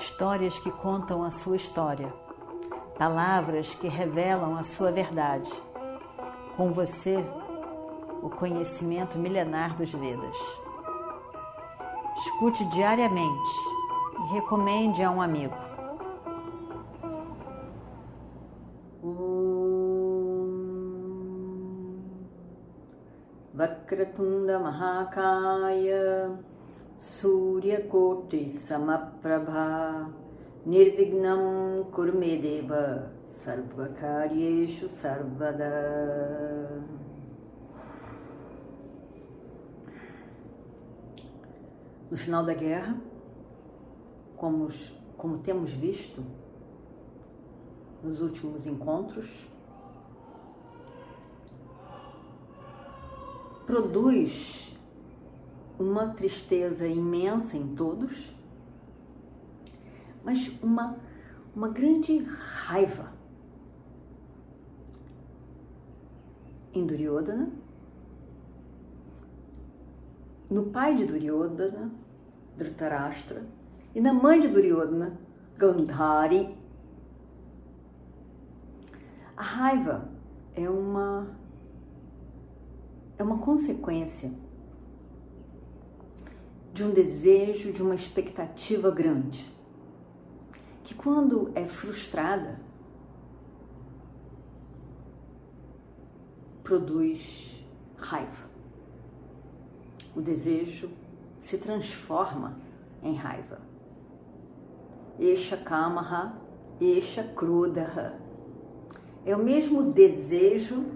histórias que contam a sua história, palavras que revelam a sua verdade. Com você, o conhecimento milenar dos Vedas. Escute diariamente e recomende a um amigo. O Vakratunda Mahakaya समप्रभा निर्विघ्नं कुरु मे देव सर्वकार्येषु सर्वदा No final da guerra, como, como temos visto nos últimos encontros, produz uma tristeza imensa em todos, mas uma, uma grande raiva em Duryodhana, no pai de Duryodhana, Dhritarashtra, e na mãe de Duryodhana, Gandhari. A raiva é uma é uma consequência de um desejo, de uma expectativa grande, que quando é frustrada, produz raiva. O desejo se transforma em raiva. Esha kamaha, esha krudaha. É o mesmo desejo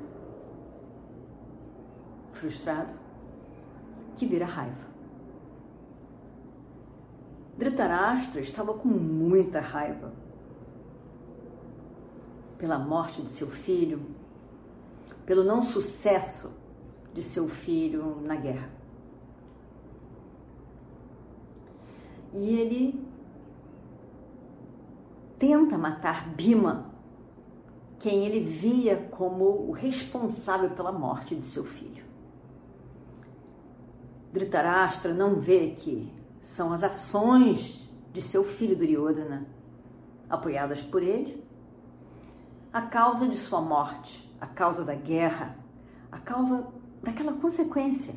frustrado que vira raiva. Dhritarashtra estava com muita raiva pela morte de seu filho, pelo não sucesso de seu filho na guerra. E ele tenta matar Bima, quem ele via como o responsável pela morte de seu filho. Dhritarashtra não vê que são as ações de seu filho Duryodhana, apoiadas por ele, a causa de sua morte, a causa da guerra, a causa daquela consequência,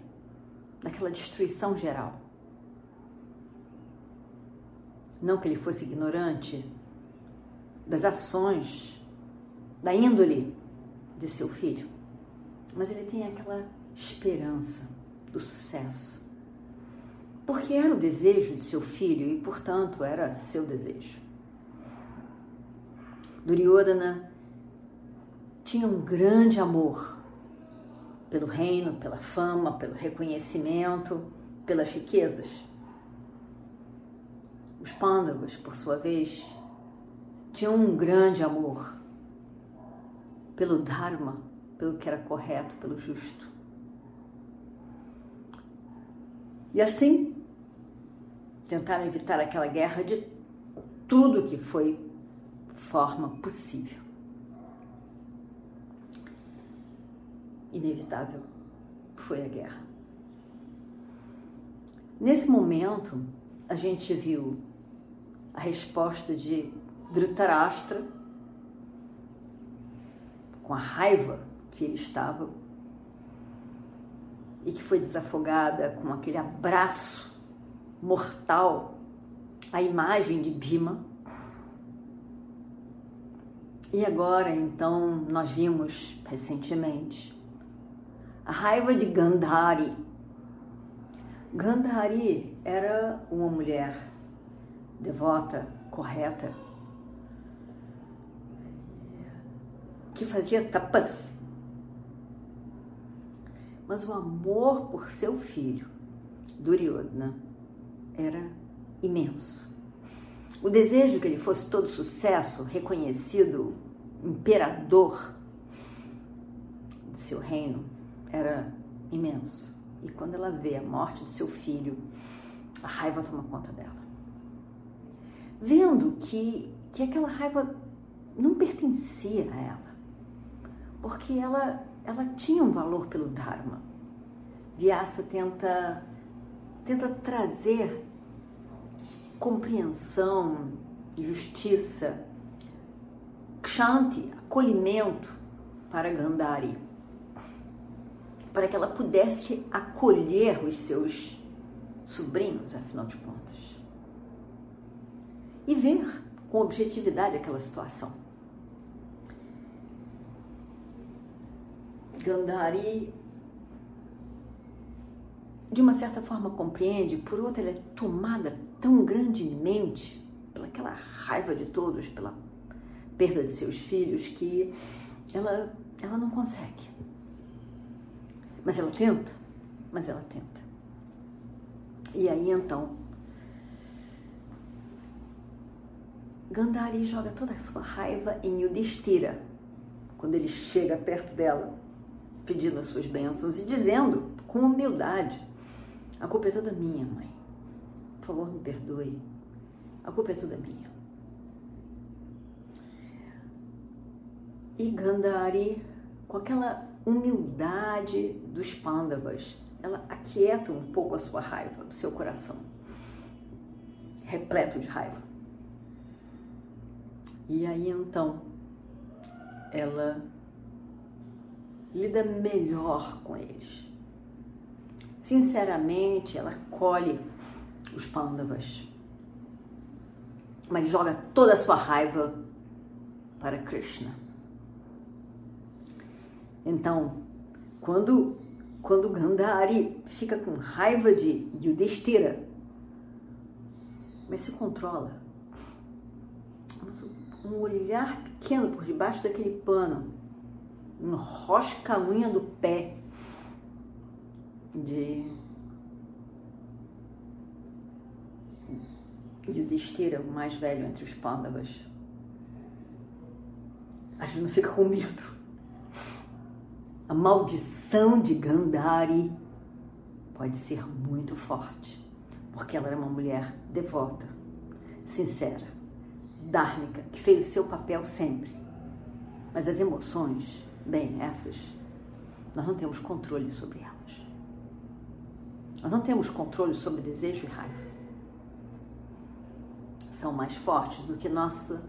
daquela destruição geral. Não que ele fosse ignorante das ações, da índole de seu filho, mas ele tem aquela esperança do sucesso. Porque era o desejo de seu filho e, portanto, era seu desejo. Duryodhana tinha um grande amor pelo reino, pela fama, pelo reconhecimento, pelas riquezas. Os Pandavas, por sua vez, tinham um grande amor pelo Dharma, pelo que era correto, pelo justo. E assim, tentaram evitar aquela guerra de tudo que foi forma possível. Inevitável foi a guerra. Nesse momento, a gente viu a resposta de Dhritarashtra, com a raiva que ele estava e que foi desafogada com aquele abraço mortal à imagem de Bhima. E agora, então, nós vimos recentemente a raiva de Gandhari. Gandhari era uma mulher devota, correta, que fazia tapas mas o amor por seu filho, Duryodhana, era imenso. O desejo que ele fosse todo sucesso, reconhecido imperador de seu reino, era imenso. E quando ela vê a morte de seu filho, a raiva toma conta dela. Vendo que, que aquela raiva não pertencia a ela, porque ela ela tinha um valor pelo Dharma. Vyasa tenta, tenta trazer compreensão, justiça, kshanti, acolhimento para Gandhari, para que ela pudesse acolher os seus sobrinhos, afinal de contas, e ver com objetividade aquela situação. Gandhari, de uma certa forma, compreende, por outra, ela é tomada tão grandemente pelaquela raiva de todos, pela perda de seus filhos, que ela, ela não consegue. Mas ela tenta, mas ela tenta. E aí então, Gandhari joga toda a sua raiva em Yudhishthira, quando ele chega perto dela, pedindo as suas bênçãos e dizendo com humildade: A culpa é toda minha, mãe. Por favor, me perdoe. A culpa é toda minha. E Gandhari, com aquela humildade dos Pandavas, ela aquieta um pouco a sua raiva, o seu coração, repleto de raiva. E aí então ela lida melhor com eles. Sinceramente, ela colhe os Pandavas, mas joga toda a sua raiva para Krishna. Então, quando quando Gandhari fica com raiva de Yudhishthira, mas se controla. Um olhar pequeno por debaixo daquele pano, enrosca a unha do pé de Yudhishthira, o mais velho entre os gente não fica com medo a maldição de Gandhari pode ser muito forte, porque ela era uma mulher devota, sincera, dármica, que fez o seu papel sempre. Mas as emoções, bem, essas, nós não temos controle sobre elas. Nós não temos controle sobre desejo e raiva. São mais fortes do que nossa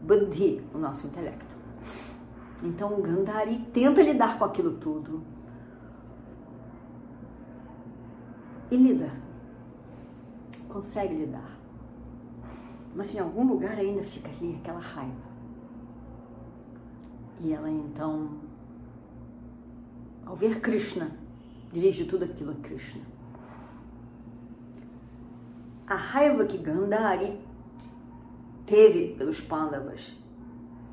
buddhi, o nosso intelecto. Então Gandhari tenta lidar com aquilo tudo. E lida. Consegue lidar. Mas em algum lugar ainda fica ali aquela raiva. E ela então, ao ver Krishna, dirige tudo aquilo a Krishna. A raiva que Gandhari teve pelos Pandavas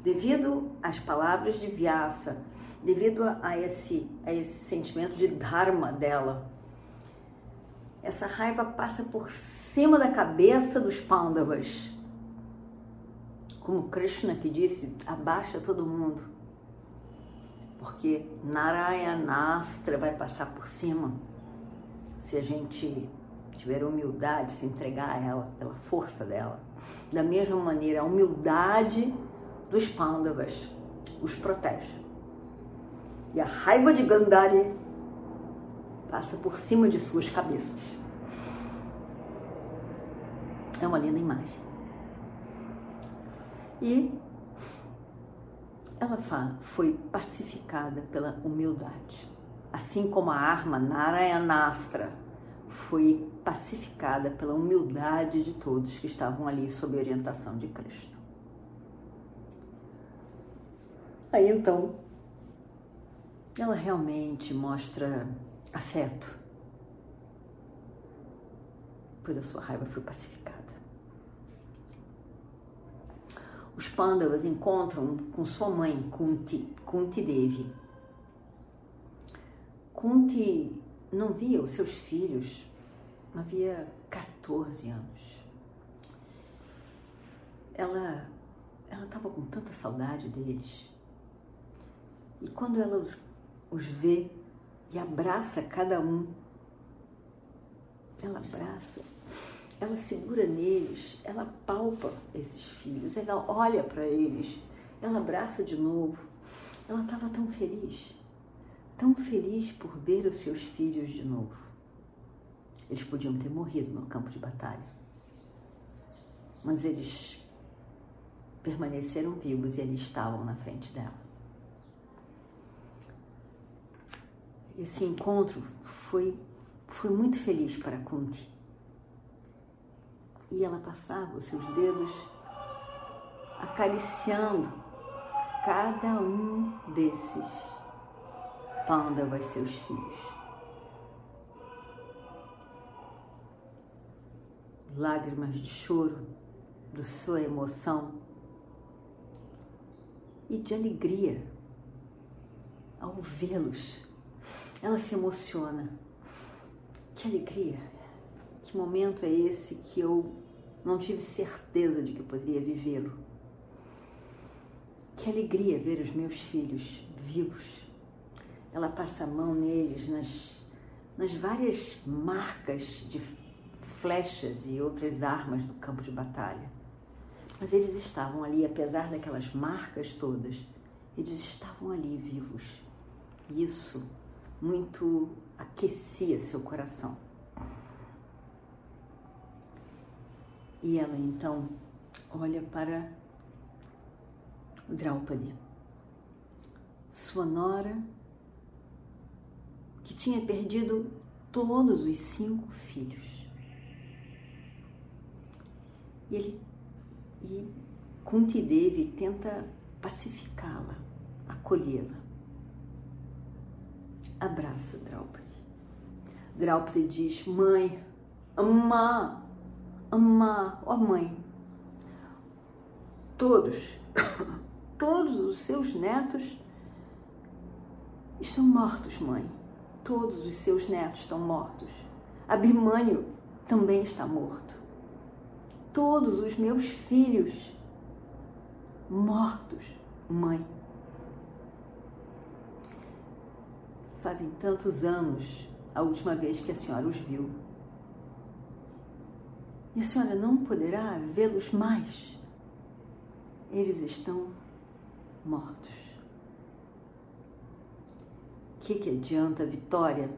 devido às palavras de Vyasa, devido a esse, a esse sentimento de dharma dela. Essa raiva passa por cima da cabeça dos Pandavas. Como Krishna que disse, abaixa todo mundo. Porque Narayanastra vai passar por cima se a gente tiver humildade, se entregar a ela, pela força dela. Da mesma maneira, a humildade dos Pandavas os protege. E a raiva de Gandhari passa por cima de suas cabeças. É uma linda imagem. E ela foi pacificada pela humildade. Assim como a arma Narayanastra foi pacificada pela humildade de todos que estavam ali sob a orientação de Krishna. Aí então, ela realmente mostra afeto, pois a sua raiva foi pacificada. Os Pandavas encontram com sua mãe, Kunti, Kunti Devi. Kunti não via os seus filhos havia 14 anos. Ela ela estava com tanta saudade deles e quando ela os, os vê e abraça cada um, ela abraça, ela segura neles, ela palpa esses filhos, ela olha para eles, ela abraça de novo. Ela estava tão feliz, tão feliz por ver os seus filhos de novo. Eles podiam ter morrido no campo de batalha. mas eles permaneceram vivos e eles estavam na frente dela. Esse encontro foi, foi muito feliz para Kunti. E ela passava os seus dedos acariciando cada um desses pândavas, seus filhos. Lágrimas de choro, de sua emoção e de alegria ao vê-los. Ela se emociona. Que alegria! Que momento é esse que eu não tive certeza de que poderia vivê-lo? Que alegria ver os meus filhos vivos. Ela passa a mão neles, nas, nas várias marcas de flechas e outras armas do campo de batalha. Mas eles estavam ali, apesar daquelas marcas todas, eles estavam ali vivos. Isso muito aquecia seu coração. E ela então olha para Draupadi, sua nora, que tinha perdido todos os cinco filhos. E ele e Kunti Devi tenta pacificá-la, acolhê-la. Abraça Draupadi. Draupadi diz: Mãe, amá, amá, ó mãe, todos todos os seus netos estão mortos, mãe. Todos os seus netos estão mortos. Abimânio também está morto. Todos os meus filhos mortos, mãe. Fazem tantos anos a última vez que a senhora os viu. E a senhora não poderá vê-los mais. Eles estão mortos. Que, que adianta a vitória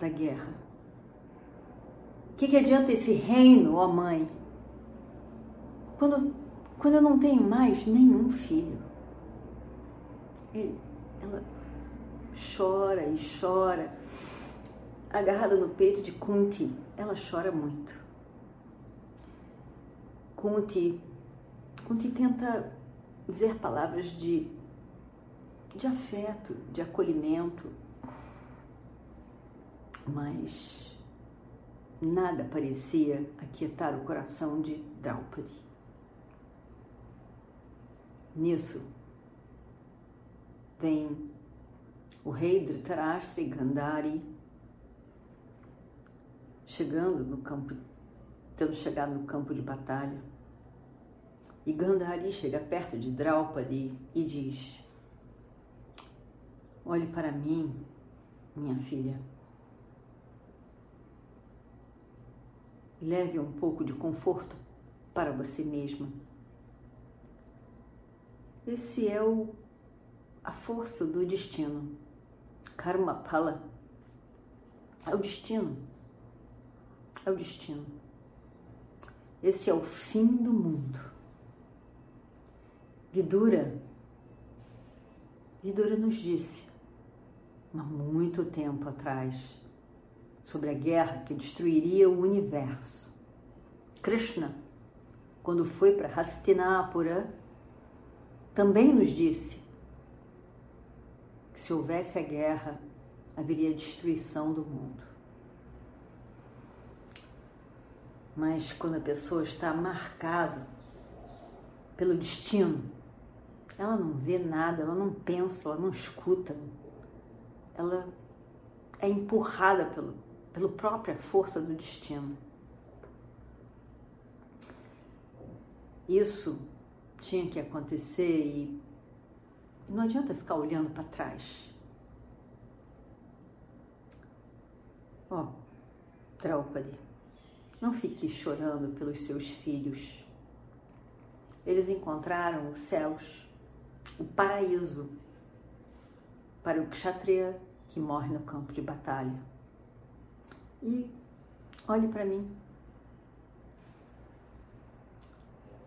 da guerra? O que, que adianta esse reino, ó mãe, quando, quando eu não tenho mais nenhum filho? Ela chora e chora, agarrada no peito de Kunti. Ela chora muito. Kunti, Kunti tenta dizer palavras de, de afeto, de acolhimento, mas nada parecia aquietar o coração de Draupadi. Nisso, vem o rei Dhritarashtra Gandhari chegando no campo, tendo chegado no campo de batalha e Gandhari chega perto de Draupadi e diz: Olhe para mim, minha filha. Leve um pouco de conforto para você mesma. Esse é o, a força do destino. Karma Pala. É o destino. É o destino. Esse é o fim do mundo. Vidura, Vidura nos disse, há muito tempo atrás, sobre a guerra que destruiria o universo. Krishna, quando foi para Hastinapura, também nos disse que se houvesse a guerra, haveria destruição do mundo. Mas quando a pessoa está marcada pelo destino, ela não vê nada, ela não pensa, ela não escuta. Ela é empurrada pelo, pela própria força do destino. Isso tinha que acontecer e não adianta ficar olhando para trás. Ó, oh, Draupadi, não fique chorando pelos seus filhos. Eles encontraram os céus o paraíso para o kshatriya que morre no campo de batalha. E olhe para mim.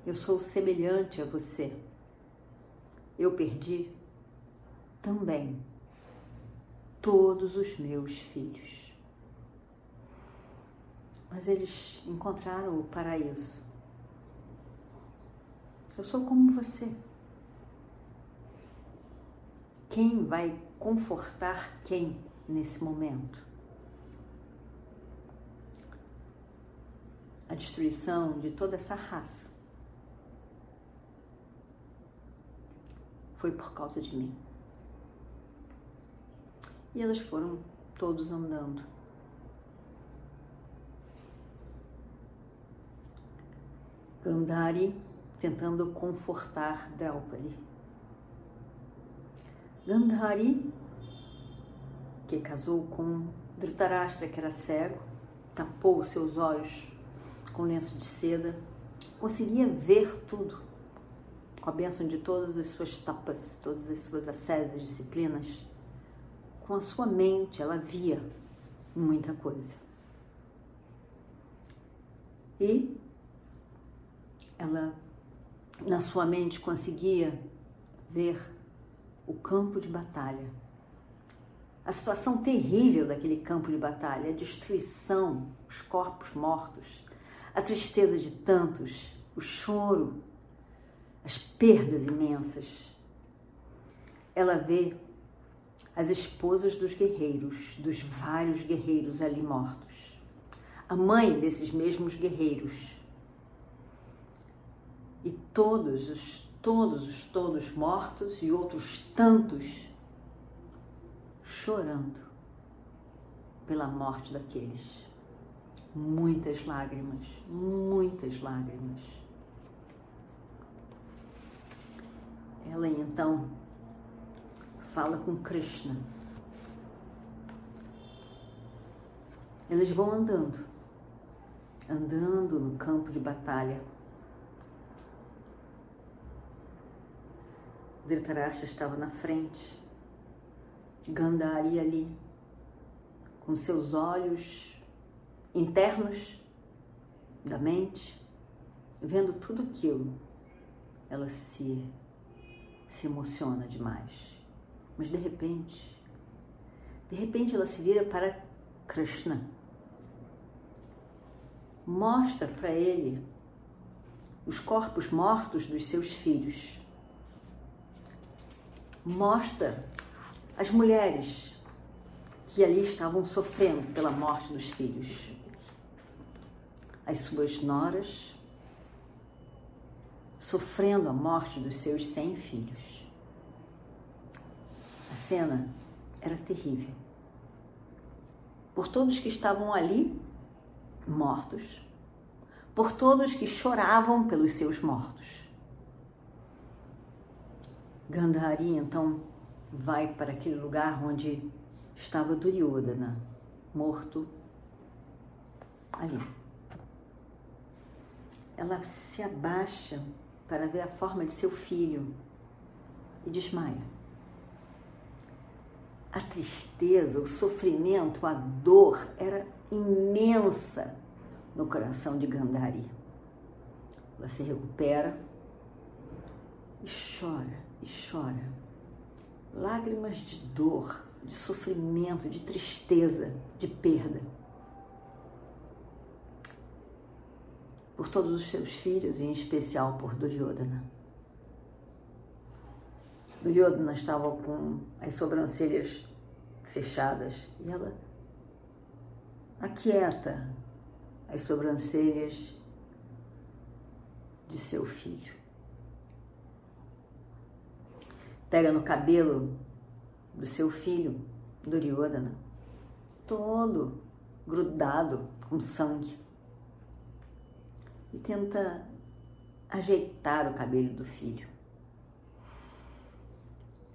eu sou semelhante a você. Eu perdi também todos os meus filhos. Mas eles encontraram o paraíso. Eu sou como você. Quem vai confortar quem nesse momento? A destruição de toda essa raça foi por causa de mim. E elas foram todos andando. Gandhari tentando confortar Draupadi. Gandhari, que casou com Dhritarashtra, que era cego, tapou seus olhos com lenço de seda, conseguia ver tudo. Com a bênção de todas as suas tapas, todas as suas ascésias, disciplinas, com a sua mente, ela via muita coisa. E ela, na sua mente, conseguia ver o campo de batalha. A situação terrível daquele campo de batalha, a destruição, os corpos mortos, a tristeza de tantos, o choro, as perdas imensas. Ela vê as esposas dos guerreiros, dos vários guerreiros ali mortos. A mãe desses mesmos guerreiros. E todos os todos os todos mortos e outros tantos chorando pela morte daqueles. Muitas lágrimas, muitas lágrimas. Ela então fala com Krishna. Eles vão andando, andando no campo de batalha. Dhritarashtra estava na frente, Gandhari ali, com seus olhos internos da mente, vendo tudo aquilo, ela se, se emociona demais. Mas de repente, de repente ela se vira para Krishna. Mostra para ele os corpos mortos dos seus filhos. Mostra as mulheres que ali estavam sofrendo pela morte dos filhos. As suas noras sofrendo a morte dos seus cem filhos. A cena era terrível. Por todos que estavam ali mortos, por todos que choravam pelos seus mortos. Gandhari então vai para aquele lugar onde estava Duryodhana, morto ali. Ela se abaixa para ver a forma de seu filho e desmaia a tristeza, o sofrimento, a dor era imensa no coração de Gandhari. Ela se recupera e chora, e chora. Lágrimas de dor, de sofrimento, de tristeza, de perda. Por todos os seus filhos, e em especial por Duryodhana. Duryodhana estava com as sobrancelhas fechadas e ela aquieta as sobrancelhas de seu filho. Pega no cabelo do seu filho, Duryodhana, todo grudado com sangue, e tenta ajeitar o cabelo do filho.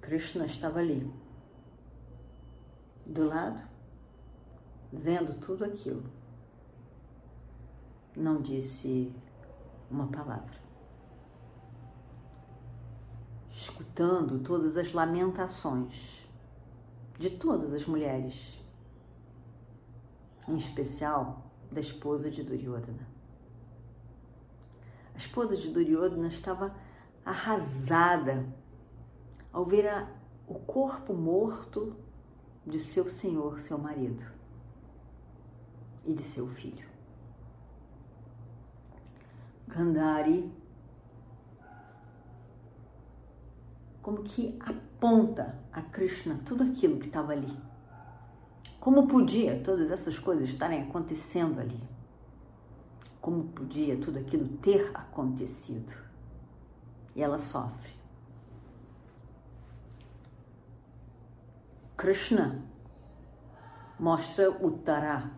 Krishna estava ali, do lado, vendo tudo aquilo. Não disse uma palavra. Escutando todas as lamentações de todas as mulheres, em especial da esposa de Duryodhana. A esposa de Duryodhana estava arrasada ao ver a, o corpo morto de seu senhor, seu marido, e de seu filho. Gandhari, como que aponta a Krishna tudo aquilo que estava ali. Como podia todas essas coisas estarem acontecendo ali? Como podia tudo aquilo ter acontecido? E ela sofre. Krishna mostra Uttara,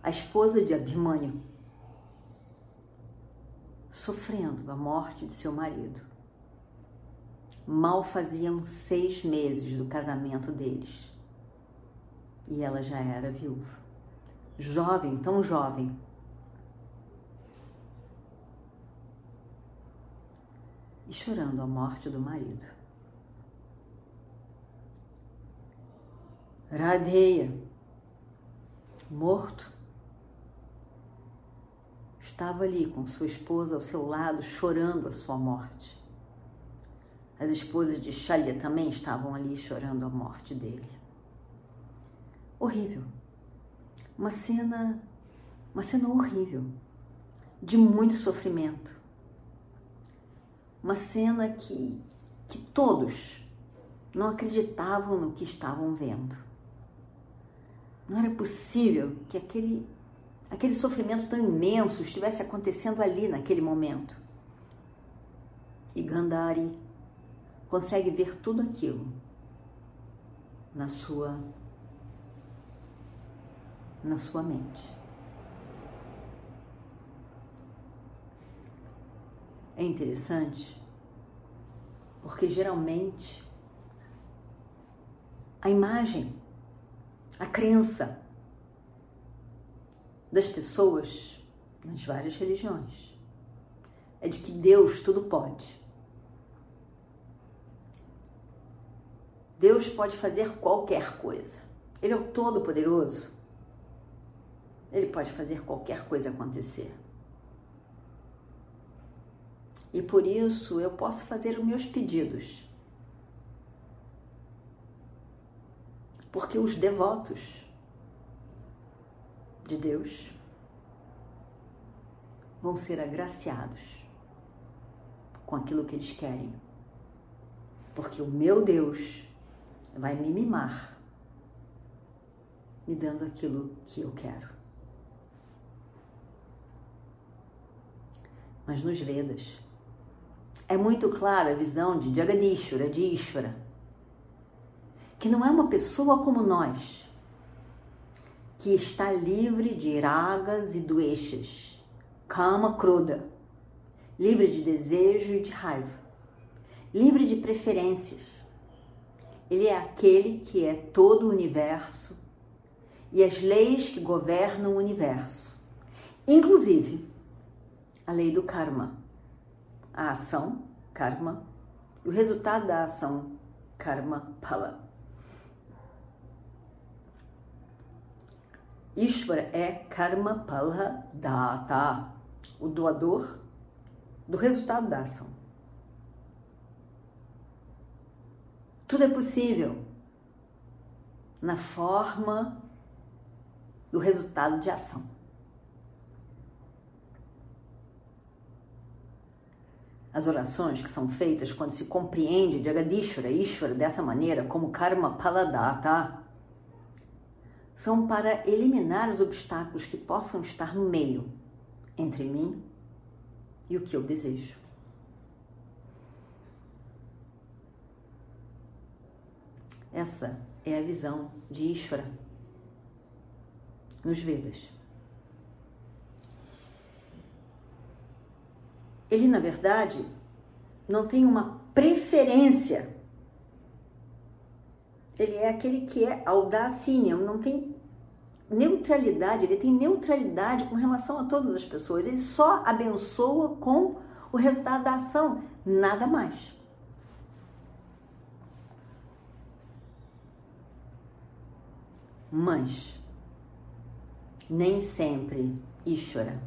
a esposa de Abhimanyu, sofrendo a morte de seu marido. Mal faziam seis meses do casamento deles e ela já era viúva. Jovem, tão jovem. E chorando a morte do marido. Radeia, morto, estava ali com sua esposa ao seu lado, chorando a sua morte. As esposas de Shalya também estavam ali chorando a morte dele. Horrível. Uma cena, uma cena horrível, de muito sofrimento. Uma cena que, que todos não acreditavam no que estavam vendo. Não era possível que aquele, aquele sofrimento tão imenso estivesse acontecendo ali naquele momento. E Gandhari consegue ver tudo aquilo na sua na sua mente. É interessante porque geralmente a imagem a crença das pessoas nas várias religiões é de que Deus tudo pode. Deus pode fazer qualquer coisa. Ele é o Todo-Poderoso. Ele pode fazer qualquer coisa acontecer. E por isso eu posso fazer os meus pedidos porque os devotos de Deus vão ser agraciados com aquilo que eles querem, porque o meu Deus vai me mimar, me dando aquilo que eu quero. Mas nos Vedas é muito clara a visão de Jagadishvara, de Ishvara que não é uma pessoa como nós, que está livre de iragas e doeixas, calma, cruda, livre de desejo e de raiva, livre de preferências. Ele é aquele que é todo o universo e as leis que governam o universo, inclusive a lei do karma, a ação, karma, o resultado da ação, karma, pala. Ishvara é Karma Palha Data, o doador do resultado da ação. Tudo é possível na forma do resultado de ação. As orações que são feitas quando se compreende Jagadishvara, Ishvara dessa maneira, como Karma Paladata, são para eliminar os obstáculos que possam estar no meio entre mim e o que eu desejo. Essa é a visão de Ishvara nos Vedas. Ele, na verdade, não tem uma preferência ele é aquele que é audacínio, não tem neutralidade, ele tem neutralidade com relação a todas as pessoas. Ele só abençoa com o resultado da ação, nada mais. Mas nem sempre Ishvara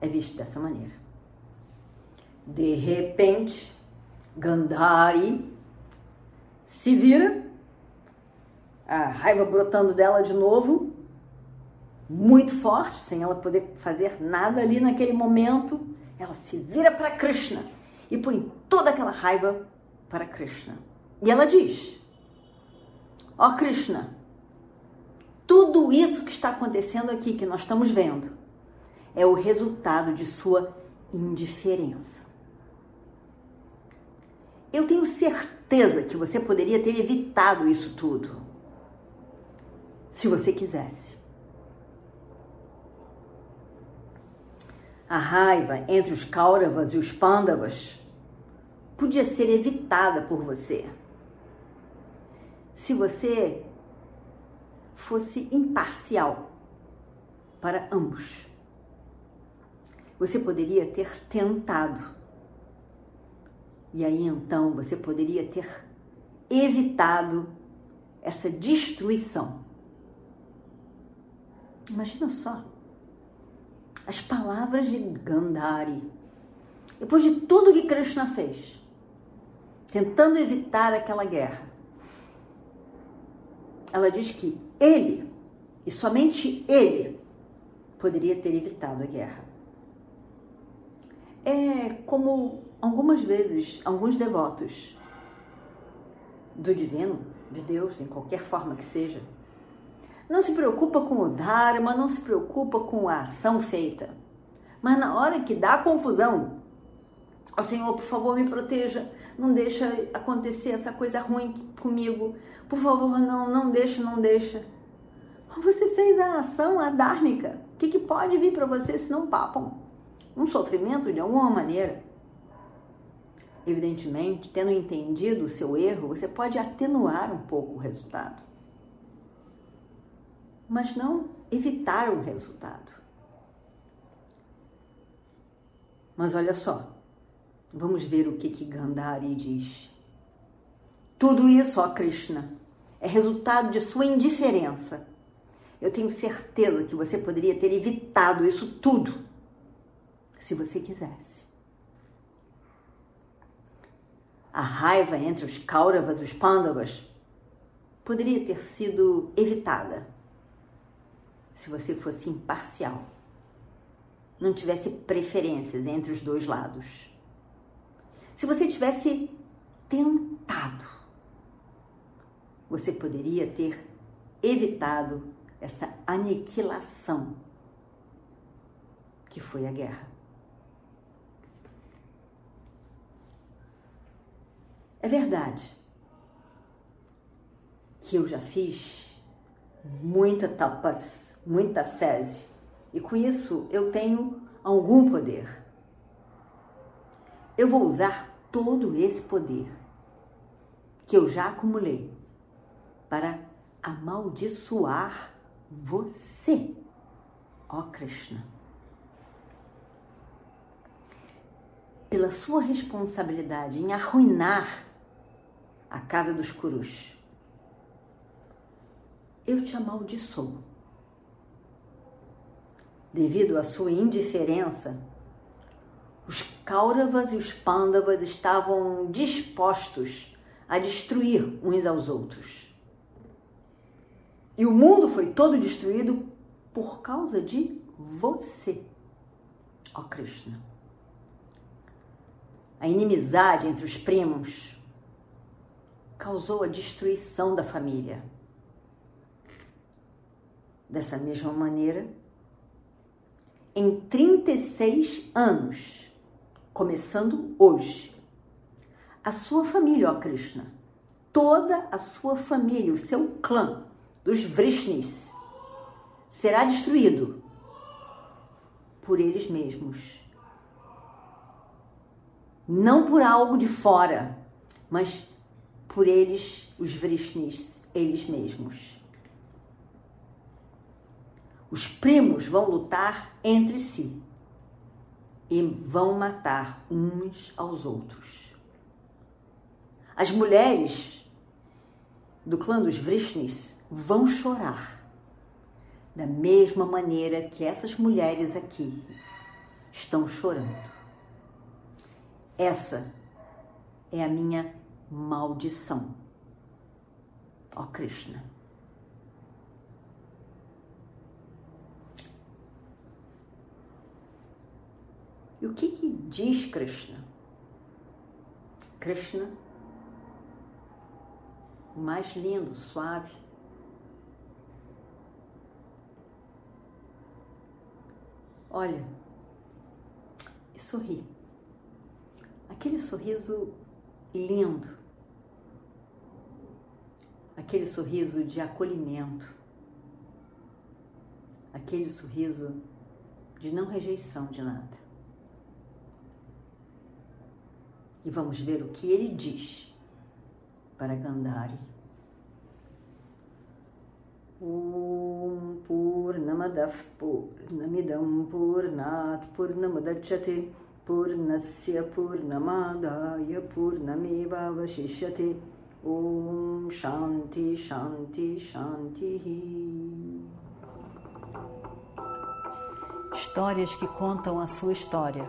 é visto dessa maneira. De repente, Gandhari se vira, a raiva brotando dela de novo, muito forte, sem ela poder fazer nada ali naquele momento. Ela se vira para Krishna e põe toda aquela raiva para Krishna. E ela diz: Ó oh Krishna, tudo isso que está acontecendo aqui, que nós estamos vendo, é o resultado de sua indiferença. Eu tenho certeza que você poderia ter evitado isso tudo, se você quisesse. A raiva entre os Kauravas e os Pandavas podia ser evitada por você. Se você fosse imparcial para ambos. Você poderia ter tentado. E aí então você poderia ter evitado essa destruição. Imagina só as palavras de Gandhari. Depois de tudo que Krishna fez, tentando evitar aquela guerra, ela diz que ele, e somente ele, poderia ter evitado a guerra. É como algumas vezes alguns devotos do divino, de Deus, em qualquer forma que seja, não se preocupa com o Dharma, não se preocupa com a ação feita. Mas na hora que dá confusão, ó Senhor, por favor, me proteja, não deixa acontecer essa coisa ruim comigo. Por favor, não, não deixa, não deixa. Você fez a ação adármica. O que, que pode vir para você se não papam? Um sofrimento de alguma maneira. Evidentemente, tendo entendido o seu erro, você pode atenuar um pouco o resultado mas não evitar o resultado. Mas olha só, vamos ver o que, que Gandhari diz. Tudo isso, ó Krishna, é resultado de sua indiferença. Eu tenho certeza que você poderia ter evitado isso tudo se você quisesse. A raiva entre os Kauravas e os Pandavas poderia ter sido evitada se você fosse imparcial, não tivesse preferências entre os dois lados. Se você tivesse tentado, você poderia ter evitado essa aniquilação que foi a guerra. É verdade que eu já fiz muita tapas muita sese. E com isso eu tenho algum poder. Eu vou usar todo esse poder que eu já acumulei para amaldiçoar você, ó Krishna. Pela sua responsabilidade em arruinar a casa dos Kurus, eu te amaldiçoo devido à sua indiferença, Kauravas e os Pandavas estavam dispostos a destruir uns aos outros. E o mundo foi todo destruído por causa de você, ó Krishna. A inimizade entre os primos causou a destruição da família. Dessa mesma maneira, em 36 anos, começando hoje. A sua família, ó Krishna, toda a sua família, o seu clã dos Vrishnis, será destruído por eles mesmos. Não por algo de fora, mas por eles, os Vrishnis, eles mesmos. Os primos vão lutar entre si e vão matar uns aos outros. As mulheres do clã dos Vrishnis vão chorar da mesma maneira que essas mulheres aqui estão chorando. Essa é a minha maldição. Ó Krishna. E o que, que diz Krishna? Krishna, o mais lindo, suave, olha e sorri. Aquele sorriso lindo, aquele sorriso de acolhimento, aquele sorriso de não rejeição de nada. E vamos ver o que ele diz. Para Gandhari. Om Purnamadav Purnamidam Purnat Purnamudachyate Purnasya Purnamadaya Purnameva Vashishyate Om Shanti Shanti Shanti Histórias que contam a sua história